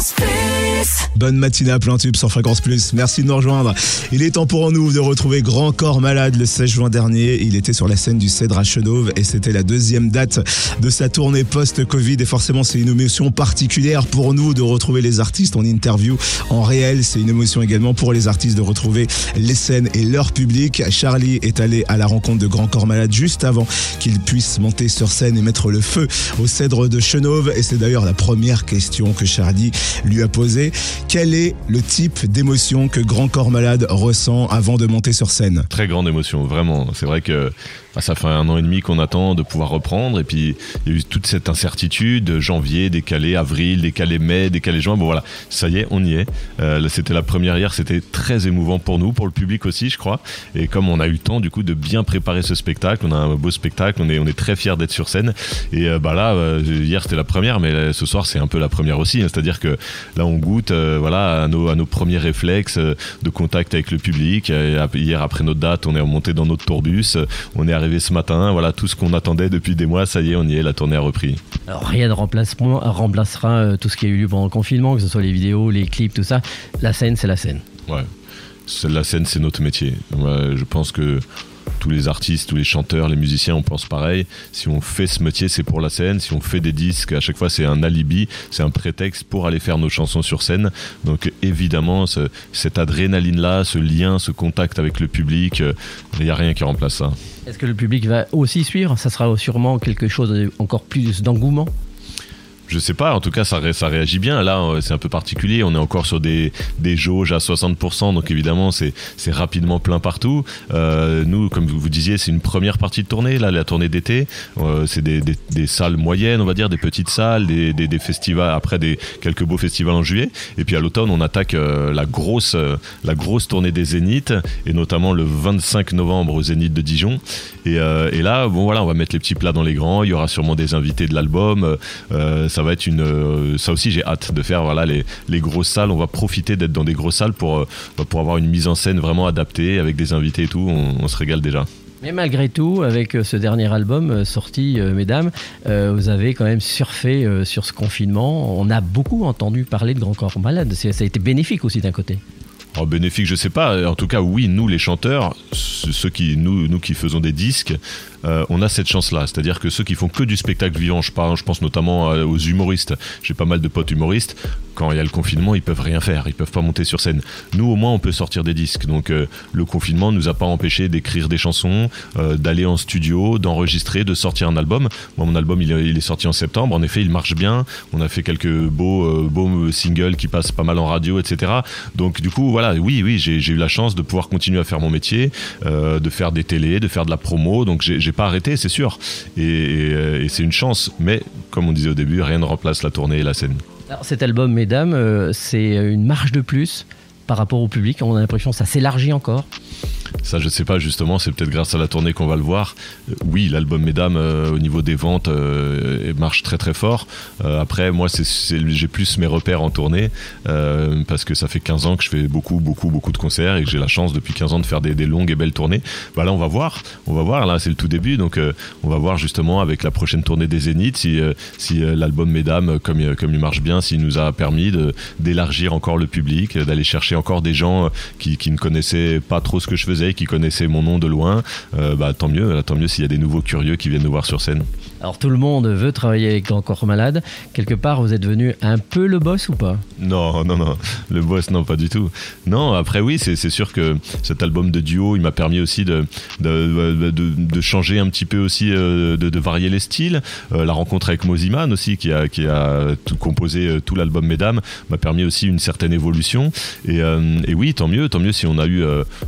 Fréquence Bonne matinée à plein tube sur Fréquence Plus. Merci de nous rejoindre. Il est temps pour nous de retrouver Grand Corps Malade le 16 juin dernier. Il était sur la scène du Cèdre à Chenauve et c'était la deuxième date de sa tournée post-Covid. Et forcément, c'est une émotion particulière pour nous de retrouver les artistes en interview en réel. C'est une émotion également pour les artistes de retrouver les scènes et leur public. Charlie est allé à la rencontre de Grand Corps Malade juste avant qu'il puisse monter sur scène et mettre le feu au Cèdre de Chenauve. Et c'est d'ailleurs la première question que Charlie lui a posée. Quel est le type d'émotion que Grand Corps Malade ressent avant de monter sur scène? Très grande émotion, vraiment. C'est vrai que bah, ça fait un an et demi qu'on attend de pouvoir reprendre. Et puis, il y a eu toute cette incertitude. Janvier, décalé, avril, décalé mai, décalé juin. Bon, voilà, ça y est, on y est. Euh, c'était la première hier. C'était très émouvant pour nous, pour le public aussi, je crois. Et comme on a eu le temps, du coup, de bien préparer ce spectacle, on a un beau spectacle. On est, on est très fiers d'être sur scène. Et euh, bah là, euh, hier, c'était la première, mais ce soir, c'est un peu la première aussi. Hein. C'est-à-dire que là, on goûte voilà, à nos, à, nos, premiers réflexes de contact avec le public. hier, après notre date, on est remonté dans notre tourbus. On est arrivé ce matin. Voilà, tout ce qu'on attendait depuis des mois, ça y est, on y est, la tournée a repris. Alors, rien ne remplacera euh, tout ce qui a eu lieu pendant le confinement, que ce soit les vidéos, les clips, tout ça. La scène, c'est la scène. Ouais. La scène, c'est notre métier. je pense que tous les artistes, tous les chanteurs, les musiciens, on pense pareil. Si on fait ce métier, c'est pour la scène. Si on fait des disques, à chaque fois, c'est un alibi, c'est un prétexte pour aller faire nos chansons sur scène. Donc évidemment, cette adrénaline-là, ce lien, ce contact avec le public, euh, il n'y a rien qui remplace ça. Est-ce que le public va aussi suivre? Ça sera sûrement quelque chose encore plus d'engouement? Je sais pas, en tout cas, ça, réagit bien. Là, euh, c'est un peu particulier. On est encore sur des, jauges à 60%, donc évidemment, c'est rapidement plein partout. Euh, nous, comme vous disiez, c'est une première partie de tournée, là, la tournée d'été. Euh, c'est des, salles moyennes, on va dire, des petites salles, des, festivals, après des quelques beaux festivals en juillet. Et puis à l'automne, on attaque la, grosse, la grosse tournée des Zéniths, et notamment le 25 novembre au Zénith de Dijon. Et, là, bon, voilà, on va mettre les petits plats dans les grands. Il y aura sûrement des invités de l'album. Ça va être une. Euh, ça aussi, j'ai hâte de faire voilà, les, les, grosses salles. On va profiter d'être dans des grosses salles pour, euh, pour avoir une mise en scène vraiment adaptée avec des invités et tout. On, se régale déjà. Mais malgré tout, avec euh, ce dernier album sorti, mesdames, vous avez quand même surfé sur ce confinement. On a beaucoup entendu parler de Grand Corps Malade. Ça a été bénéfique aussi d'un côté. En bénéfique, je sais pas. En tout cas, oui, nous les chanteurs, ceux qui nous, nous qui faisons des disques, euh, on a cette chance-là. C'est-à-dire que ceux qui font que du spectacle vivant, je, je pense notamment euh, aux humoristes. J'ai pas mal de potes humoristes. Quand il y a le confinement, ils peuvent rien faire. Ils peuvent pas monter sur scène. Nous, au moins, on peut sortir des disques. Donc, euh, le confinement nous a pas empêché d'écrire des chansons, d'aller en studio, d'enregistrer, de sortir un album. Moi, mon album, il, est sorti en septembre. En effet, il marche bien. On a fait quelques beaux, beaux singles qui passent pas mal en radio, etc. Donc, du coup, voilà, oui, oui, j'ai eu la chance de pouvoir continuer à faire mon métier, de faire des télés, de faire de la promo. Donc, pas arrêté, c'est sûr. Et, c'est une chance. Mais comme on disait au début, rien ne remplace la tournée et la scène. Alors cet album, mesdames, euh, c'est une marge de plus par rapport au public. On a l'impression que ça s'élargit encore. Ça, je sais pas, justement, c'est peut-être grâce à la tournée qu'on va le voir. Euh, oui, l'album Mesdames, euh, au niveau des ventes, euh, marche très très fort. après, moi, j'ai plus mes repères en tournée, parce que ça fait 15 ans que je fais beaucoup, beaucoup, beaucoup de concerts et que j'ai la chance depuis 15 ans de faire des, longues et belles tournées. Voilà, on va voir. On va voir, là, c'est le tout début, donc on va voir justement avec la prochaine tournée des Zéniths si, si l'album Mesdames, comme, comme il marche bien, s'il nous a permis d'élargir encore le public, d'aller chercher encore des gens qui ne connaissaient pas trop ce que je faisais qui connaissaient mon nom de loin, euh, bah, tant mieux, tant mieux s'il y a des nouveaux curieux qui viennent nous voir sur scène. Alors tout le monde veut travailler avec Encore Malade. Quelque part, vous êtes devenu un peu le boss ou pas? Non, non, non. Le boss, non, pas du tout. Non, après oui, c'est sûr que cet album de duo, il m'a permis aussi de de, de, changer un petit peu aussi, euh, de, varier les styles. Euh, la rencontre avec Moziman aussi, qui a, qui a composé tout l'album Mesdames, m'a permis aussi une certaine évolution. Et, et, oui, tant mieux, tant mieux si on a eu,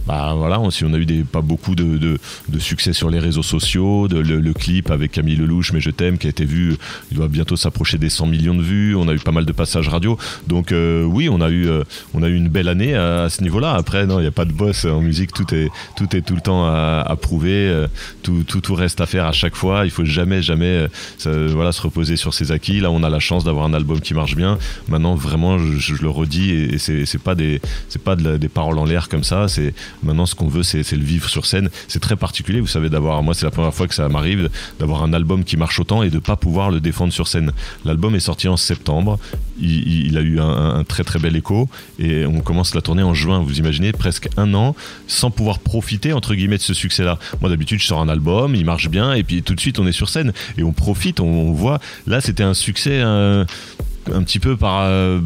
bah voilà, si on a eu des, pas beaucoup de, succès sur les réseaux sociaux, de, le, clip avec Camille Lelouch, Mais je t'aime, qui a été vu, il doit bientôt s'approcher des 100 millions de vues, on a eu pas mal de passages radio. Donc euh, oui, on a, eu, euh, on a eu une belle année à, ce niveau-là. Après, non, il n'y a pas de boss en musique, tout est tout, est tout le temps à, prouver, euh, tout, tout, tout, reste à faire à chaque fois. Il faut jamais, jamais voilà, se reposer sur ses acquis. Là, on a la chance d'avoir un album qui marche bien. Maintenant, vraiment, je, le redis, et, c'est pas, des, pas des paroles en l'air comme ça, c'est maintenant ce qu'on veut, c'est le vivre sur scène. C'est très particulier, vous savez, d'avoir, moi, c'est la première fois que ça m'arrive d'avoir un album qui marche autant et de pas pouvoir le défendre sur scène. L'album est sorti en septembre, il, a eu un, très très bel écho et on commence la tournée en juin. Vous imaginez presque un an sans pouvoir profiter entre guillemets de ce succès-là. Moi d'habitude je sors un album, il marche bien et puis tout de suite on est sur scène et on profite, on, voit. Là c'était un succès un petit peu par euh,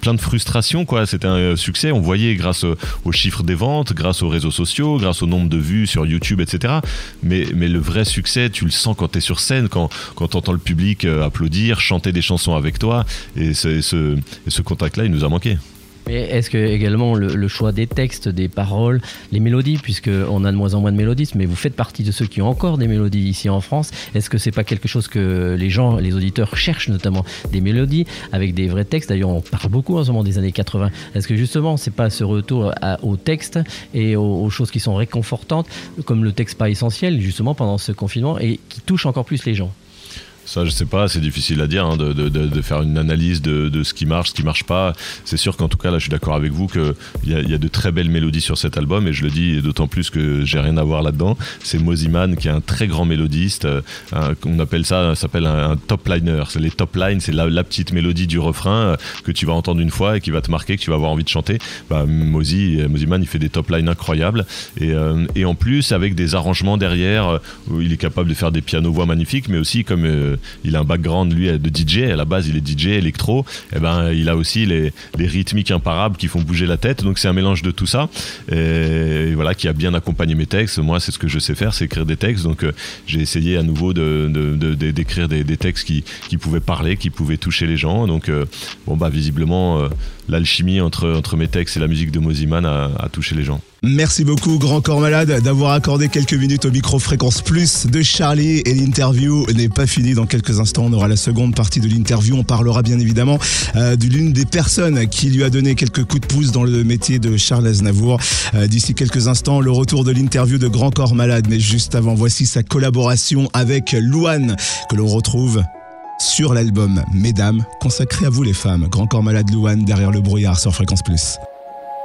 plein de frustration quoi. C'était un euh, succès. On voyait grâce aux chiffres des ventes grâce aux réseaux sociaux grâce au nombre de vues sur YouTube etc mais, mais le vrai succès tu le sens quand tu es sur scène quand, quand tu entends le public euh, applaudir chanter des chansons avec toi et ce, ce contact là il nous a manqué mais est-ce que également le, choix des textes, des paroles, les mélodies, puisque on a de moins en moins de mélodistes, mais vous faites partie de ceux qui ont encore des mélodies ici en France. Est-ce que c'est pas quelque chose que les gens, les auditeurs cherchent notamment des mélodies avec des vrais textes? D'ailleurs, on parle beaucoup en ce moment des années 80. Est-ce que justement, c'est pas ce retour au texte et aux, choses qui sont réconfortantes, comme le texte pas essentiel justement pendant ce confinement et qui touche encore plus les gens? Ça, je sais pas, c'est difficile à dire, hein, de, de, de, faire une analyse de, de, ce qui marche, ce qui marche pas. C'est sûr qu'en tout cas, là, je suis d'accord avec vous qu'il y, a, y a de très belles mélodies sur cet album, et je le dis d'autant plus que j'ai rien à voir là-dedans. C'est Moziman qui est un très grand mélodiste. Euh, on appelle ça, s'appelle un, top liner. Les top lines, c'est la, la, petite mélodie du refrain euh, que tu vas entendre une fois et qui va te marquer, que tu vas avoir envie de chanter. Bah, Mozi, Moziman, il fait des top lines incroyables, et, euh, et en plus avec des arrangements derrière, il est capable de faire des pianos voix magnifiques, mais aussi comme il a un background lui de DJ. À la base, il est DJ électro. Et eh ben, il a aussi les, rythmiques imparables qui font bouger la tête. Donc c'est un mélange de tout ça. Et, voilà, qui a bien accompagné mes textes. Moi, c'est ce que je sais faire, c'est écrire des textes. Donc euh, j'ai essayé à nouveau de, d'écrire des, textes qui, qui pouvaient parler, qui pouvaient toucher les gens. Donc euh, bon bah visiblement euh, l'alchimie entre, entre mes textes et la musique de Moziman a, a touché les gens. Merci beaucoup, Grand Corps Malade, d'avoir accordé quelques minutes au micro Fréquence Plus de Charlie. Et l'interview n'est pas finie. Dans quelques instants, on aura la seconde partie de l'interview. On parlera bien évidemment euh, de l'une des personnes qui lui a donné quelques coups de pouce dans le métier de Charles Aznavour. Euh, d'ici quelques instants, le retour de l'interview de Grand Corps Malade. Mais juste avant, voici sa collaboration avec Louane, que l'on retrouve sur l'album Mesdames, consacré à vous les femmes. Grand Corps Malade Louane derrière le brouillard sur Fréquence Plus.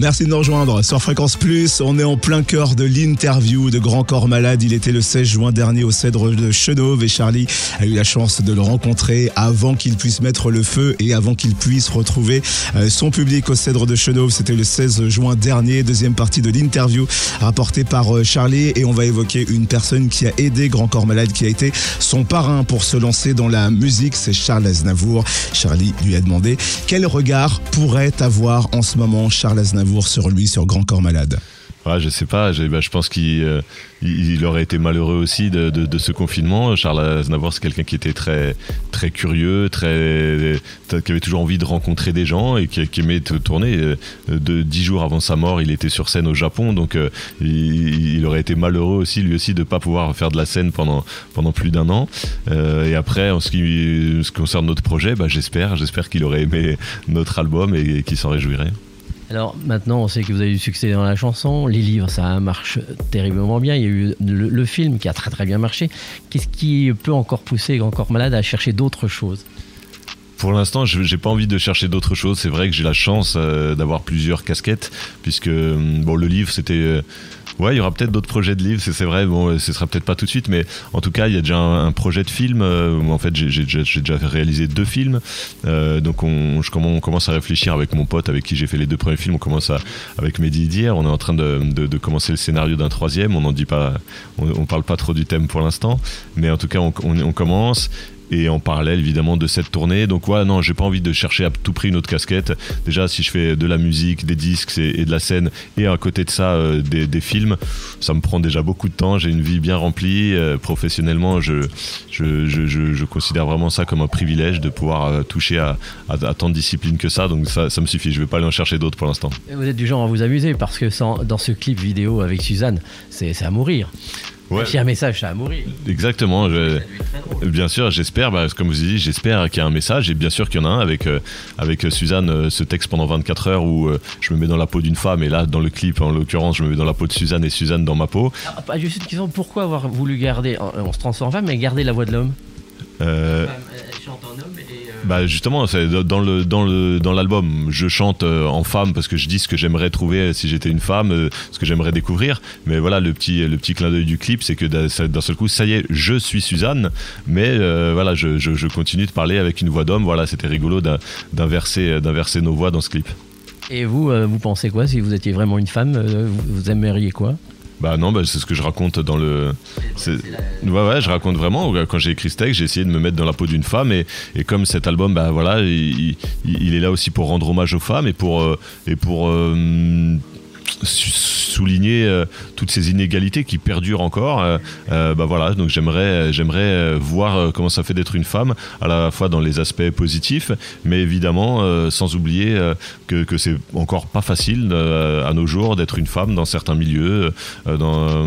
Merci de nous rejoindre sur Fréquence Plus. On est en plein cœur de l'interview de Grand Corps Malade. Il était le 16 juin dernier au Cèdre de Chenauve et Charlie a eu la chance de le rencontrer avant qu'il puisse mettre le feu et avant qu'il puisse retrouver euh, son public au Cèdre de Chenauve. C'était le 16 juin dernier. Deuxième partie de l'interview rapportée par euh, Charlie et on va évoquer une personne qui a aidé Grand Corps Malade, qui a été son parrain pour se lancer dans la musique. C'est Charles Aznavour. Charlie lui a demandé quel regard pourrait avoir en ce moment Charles Aznavour sur lui, sur Grand Corps Malade Ouais, je sais pas. Bah, je pense qu'il euh, aurait été malheureux aussi de, ce confinement. Charles Aznavour, c'est quelqu'un qui était très, très curieux, très, qui avait toujours envie de rencontrer des gens et qui, aimait tourner. Euh, de dix jours avant sa mort, il était sur scène au Japon, donc euh, il, aurait été malheureux aussi, lui aussi, de pas pouvoir faire de la scène pendant, pendant plus d'un an. Euh, et après, en ce qui, ce qui concerne notre projet, bah, j'espère, j'espère qu'il aurait aimé notre album et qu'il s'en réjouirait. Alors maintenant, on sait que vous avez eu du succès dans la chanson, les livres, ça marche terriblement bien. Il y a eu le, film qui a très très bien marché. Qu'est-ce qui peut encore pousser Encore Malade à chercher d'autres choses pour l'instant, je j'ai pas envie de chercher d'autres choses. C'est vrai que j'ai la chance euh, d'avoir plusieurs casquettes, puisque bon, le livre, c'était euh, Ouais, il y aura peut-être d'autres projets de livres, c'est vrai. Bon, ce sera peut-être pas tout de suite, mais en tout cas, il y a déjà un, projet de film. Euh, en fait, j'ai déjà réalisé deux films. Euh, donc, on, je, commence à réfléchir avec mon pote, avec qui j'ai fait les deux premiers films. On commence à, avec Mehdi d'hier. On est en train de, de, de commencer le scénario d'un troisième. On n'en dit pas, on, parle pas trop du thème pour l'instant, mais en tout cas, on, on commence et en parallèle évidemment de cette tournée. Donc ouais, non, j'ai pas envie de chercher à tout prix une autre casquette. Déjà, si je fais de la musique, des disques et, de la scène, et à côté de ça euh, des, films, ça me prend déjà beaucoup de temps. J'ai une vie bien remplie. Euh, professionnellement, je je, je, je, considère vraiment ça comme un privilège de pouvoir euh, toucher à, tant de disciplines que ça. Donc ça, ça me suffit. Je vais pas aller en chercher d'autres pour l'instant. Vous êtes du genre à vous amuser parce que dans ce clip vidéo avec Suzanne, c'est à mourir. Ouais. A un message, ça a mourir. Exactement. Je, bien sûr, j'espère, bah, comme vous avez dit, j'espère qu'il y a un message. Et bien sûr qu'il y en a un avec, euh, avec Suzanne, euh, ce texte pendant 24 heures où euh, je me mets dans la peau d'une femme. Et là, dans le clip, en l'occurrence, je me mets dans la peau de Suzanne et Suzanne dans ma peau. Alors, pas juste une question pourquoi avoir voulu garder, on se transforme en femme, mais garder la voix de l'homme? Euh, Elle chante en homme et. Bah justement, dans l'album, je chante en femme parce que je dis ce que j'aimerais trouver si j'étais une femme, ce que j'aimerais découvrir. Mais voilà, le petit clin d'œil du clip, c'est que d'un seul coup, ça y est, je suis Suzanne, mais euh, voilà, je, continue de parler avec une voix d'homme. Voilà, c'était rigolo d'inverser d'inverser nos voix dans ce clip. Et vous, euh, vous pensez quoi si vous étiez vraiment une femme euh, Vous aimeriez quoi? Bah non, bah c'est ce que je raconte dans le. Ouais, ouais, je raconte vraiment. Quand j'ai écrit ce texte, j'ai essayé de me mettre dans la peau d'une femme et, et comme cet album, bah voilà, il, est là aussi pour rendre hommage aux femmes et pour euh, et pour euh, souligner euh, toutes ces inégalités qui perdurent encore. Euh, euh, bah voilà, donc j'aimerais j'aimerais voir comment ça fait d'être une femme, à la fois dans les aspects positifs, mais évidemment sans oublier que, que c'est encore pas facile à nos jours d'être une femme dans certains milieux, dans,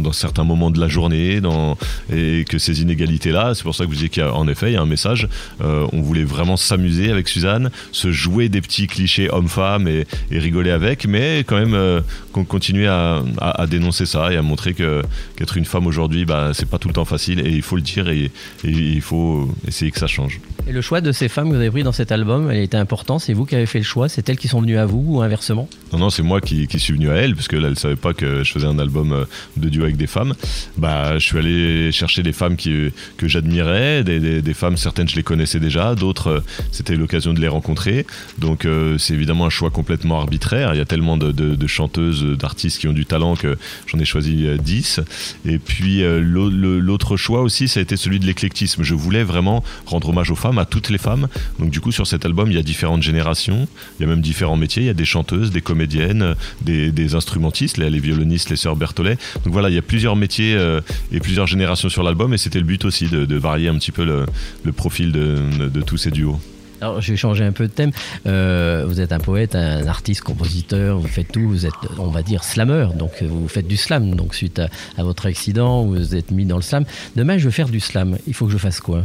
dans, certains moments de la journée, dans, et que ces inégalités-là, c'est pour ça que vous disiez qu'en effet, il y a un message. on voulait vraiment s'amuser avec Suzanne, se jouer des petits clichés homme-femme et, et rigoler avec, mais quand même euh, continuer à, à, à, dénoncer ça et à montrer que qu'être une femme aujourd'hui, bah, c'est pas tout le temps facile et il faut le dire et, et il faut essayer que ça change. Et le choix de ces femmes que vous avez pris dans cet album, elle était important. C'est vous qui avez fait le choix? C'est elles qui sont venues à vous ou inversement? Non, non, c'est moi qui, qui suis venu à elle, parce que là, elle savait pas que je faisais un album euh, de duo avec des femmes. Bah, je suis allé chercher des femmes qui, que j'admirais, des, des- des femmes, certaines je les connaissais déjà, d'autres, euh, c'était l'occasion de les rencontrer. Donc, euh, c'est évidemment un choix complètement arbitraire. Il y a tellement de, de- de chanteuses, d'artistes qui ont du talent que j'en ai choisi euh, 10. Et puis, euh, l'autre choix aussi, ça a été celui de l'éclectisme. Je voulais vraiment rendre hommage aux femmes, à toutes les femmes. Donc, du coup, sur cet album, il y a différentes générations. Il y a même différents métiers. Il y a des chanteuses, des comédiennes, des, instrumentistes, les, violonistes, les sœurs Berthollet. Donc voilà, il y a plusieurs métiers euh, et plusieurs générations sur l'album. Et c'était le but aussi de, varier un petit peu le, profil de tous ces duos. Alors, je vais changer un peu de thème. Euh, vous êtes un poète, un artiste, compositeur, vous faites tout. Vous êtes, on va dire, slammer. Donc, euh, vous faites du slam. Donc, suite à votre accident, vous êtes mis dans le slam. Demain, je veux faire du slam. Il faut que je fasse quoi?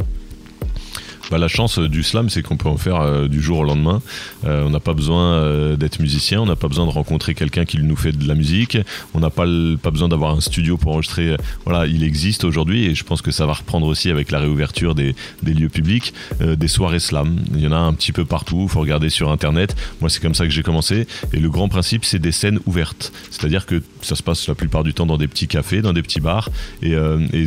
Bah, la chance euh, du slam, c'est qu'on peut en faire euh, du jour au lendemain. Euh, on n'a pas besoin d'être musicien, on n'a pas besoin de rencontrer quelqu'un qui nous fait de la musique, on n'a pas, pas besoin d'avoir un studio pour enregistrer. Voilà, il existe aujourd'hui et je pense que ça va reprendre aussi avec la réouverture des, lieux publics, des soirées slam. Il y en a un petit peu partout, il faut regarder sur internet. Moi, c'est comme ça que j'ai commencé. Et le grand principe, c'est des scènes ouvertes. C'est-à-dire que ça se passe la plupart du temps dans des petits cafés, dans des petits bars et,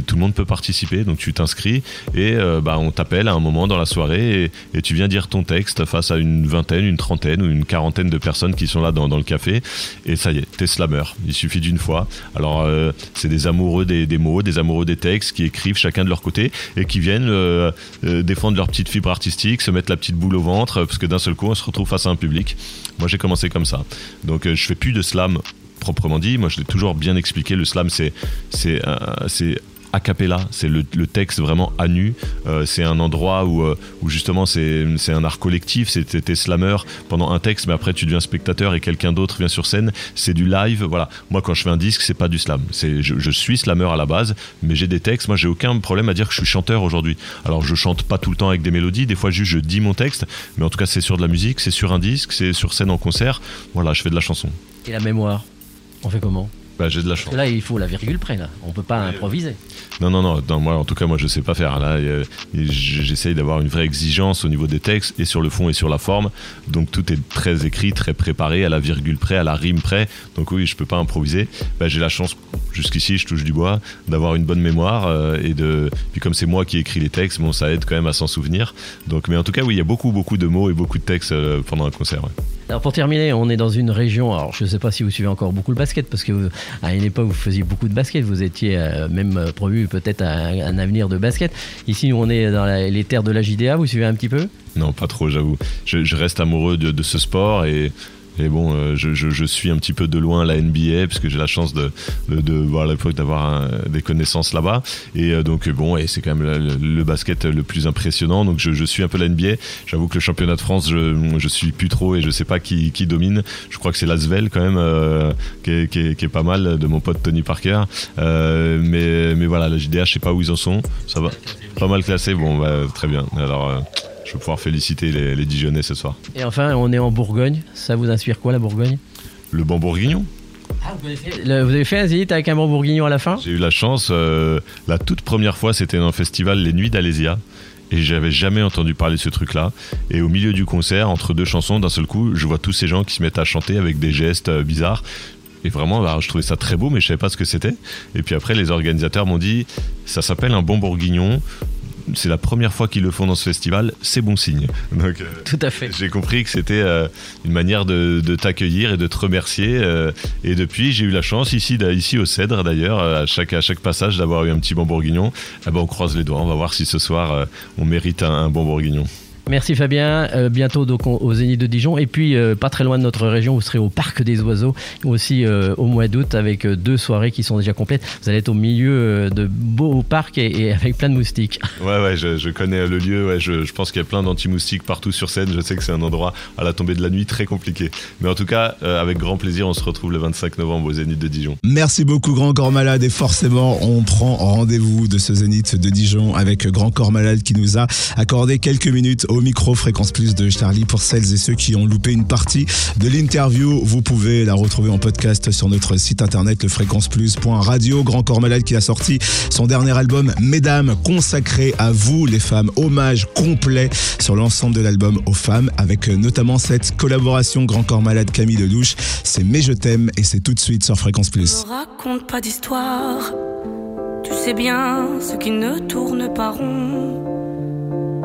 tout le monde peut participer. Donc tu t'inscris et bah, on t'appelle à un moment dans la soirée et, tu viens dire ton texte face à une vingtaine, une trentaine ou une quarantaine de personnes qui sont là dans, le café. Et ça y est, t'es slammer. Il suffit d'une fois. Alors euh, c'est des amoureux des, mots, des amoureux des textes qui écrivent chacun de leur côté et qui viennent euh, euh, défendre leur petite fibre artistique, se mettre la petite boule au ventre parce que d'un seul coup on se retrouve face à un public. Moi j'ai commencé comme ça. Donc je fais plus de slam proprement dit. Moi, je l'ai toujours bien expliqué. Le slam, c'est c'est a cappella, c'est le, texte vraiment à nu. Euh, c'est un endroit où, euh, justement c'est un art collectif. T'es slammer pendant un texte, mais après tu deviens spectateur et quelqu'un d'autre vient sur scène. C'est du live. Voilà. Moi, quand je fais un disque, c'est pas du slam. Je, je suis slammer à la base, mais j'ai des textes. Moi, j'ai aucun problème à dire que je suis chanteur aujourd'hui. Alors, je chante pas tout le temps avec des mélodies. Des fois, juste je dis mon texte, mais en tout cas, c'est sur de la musique, c'est sur un disque, c'est sur scène en concert. Voilà, je fais de la chanson. Et la mémoire On fait comment? Bah, j'ai de la chance. là, il faut la virgule près. Là. On peut pas improviser. Non, non, non, non, moi, en tout cas, moi, je sais pas faire. Là, euh, j'essaye d'avoir une vraie exigence au niveau des textes et sur le fond et sur la forme. Donc, tout est très écrit, très préparé, à la virgule près, à la rime près. Donc, oui, je peux pas improviser. Bah, j'ai la chance, jusqu'ici, je touche du bois, d'avoir une bonne mémoire euh, et de. Puis, comme c'est moi qui écris les textes, bon, ça aide quand même à s'en souvenir. Donc, mais en tout cas, oui, il y a beaucoup, beaucoup de mots et beaucoup de textes euh, pendant un concert. ouais. Pour terminer, on est dans une région. Alors je ne sais pas si vous suivez encore beaucoup le basket parce que à une époque vous faisiez beaucoup de basket. Vous étiez euh, même euh, prévu peut-être un, un avenir de basket. Ici on est dans les terres de la JDA. Vous suivez un petit peu? Non, pas trop, j'avoue. Je, reste amoureux de, ce sport et bon, euh, je, suis un petit peu de loin la NBA parce que j'ai la chance de, de, de l'époque d'avoir des connaissances là-bas. Et euh, donc, bon, et c'est quand même le, basket le plus impressionnant. Donc, je, suis un peu la NBA. J'avoue que le championnat de France, je, je suis plus trop et je sais pas qui, qui domine. Je crois que c'est Lasvel quand même, euh, qui, est, qui est- pas mal de mon pote Tony Parker. Mais, mais voilà, la JDH, je sais pas où ils en sont. Ça va Pas mal classé. Bon, bah, très bien. Alors. Je vais pouvoir féliciter les, les Dijonais ce soir. Et enfin on est en Bourgogne. Ça vous inspire quoi la Bourgogne? Le bon bourguignon. vous, avez fait, le- vous avez fait un zénith avec un bon bourguignon à la fin? J'ai eu la chance, euh, la toute première fois, c'était dans le festival Les Nuits d'Alésia. Et j'avais jamais entendu parler de ce truc-là. Et au milieu du concert, entre deux chansons, d'un seul coup, je vois tous ces gens qui se mettent à chanter avec des gestes euh, bizarres. Et vraiment, bah, je trouvais ça très beau, mais je savais pas ce que c'était. Et puis après, les organisateurs m'ont dit, ça s'appelle un bon bourguignon. C'est la première fois qu'ils le font dans ce festival. C'est bon signe. Donc, euh, Tout à fait. j'ai compris que c'était euh, une manière de, de t'accueillir et de te remercier. euh, et depuis, j'ai eu la chance, ici, ici au Cèdre d'ailleurs, à chaque, à chaque passage, d'avoir eu un petit bon bourguignon. Eh ben, on croise les doigts, on va voir si ce soir, on mérite un, un bon bourguignon. Merci Fabien. Euh, bientôt donc au- Zénith de Dijon. Et puis euh, pas très loin de notre région, vous serez au Parc des Oiseaux aussi euh, au mois d'août avec deux soirées qui sont déjà complètes. Vous allez être au milieu de beaux parcs et, et avec plein de moustiques. Ouais, ouais, je, je connais le lieu. Ouais, je, je pense qu'il y a plein d'anti-moustiques partout sur scène. Je sais que c'est un endroit à la tombée de la nuit très compliqué. Mais en tout cas, euh, avec grand plaisir, on se retrouve le 25 novembre au Zénith de Dijon. Merci beaucoup Grand Corps Malade et forcément on prend rendez-vous de ce Zénith de Dijon avec Grand Corps Malade qui nous a accordé quelques minutes au au micro Fréquence Plus de Charlie pour celles et ceux qui ont loupé une partie de l'interview. Vous pouvez la retrouver en podcast sur notre site internet lefréquenceplus.radio. Grand Corps Malade qui a sorti son dernier album Mesdames consacré à vous les femmes. Hommage complet sur l'ensemble de l'album aux femmes avec notamment cette collaboration Grand Corps Malade Camille Lelouch. C'est Mais je t'aime et c'est tout de suite sur Fréquence Plus. Raconte pas d'histoire. Tu sais bien ce qui ne tourne pas rond.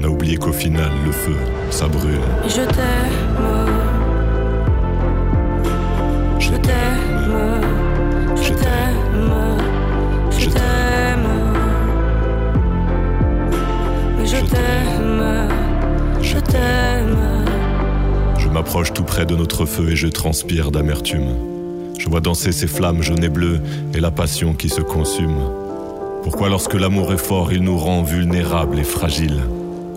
On a oublié qu'au final, le feu, ça brûle. Je t'aime. Je t'aime. Je t'aime. Je t'aime. Je t'aime. Je t'aime. Je m'approche tout près de notre feu et je transpire d'amertume. Je vois danser ces flammes jaunes et bleues et la passion qui se consume. Pourquoi lorsque l'amour est fort, il nous rend vulnérables et fragiles?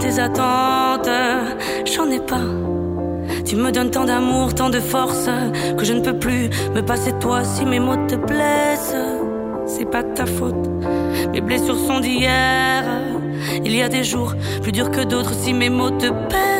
Tes attentes, j'en ai pas. Tu me donnes tant d'amour, tant de force, que je ne peux plus me passer de toi si mes mots te blessent. C'est pas de ta faute, mes blessures sont d'hier. Il y a des jours plus durs que d'autres si mes mots te pèsent.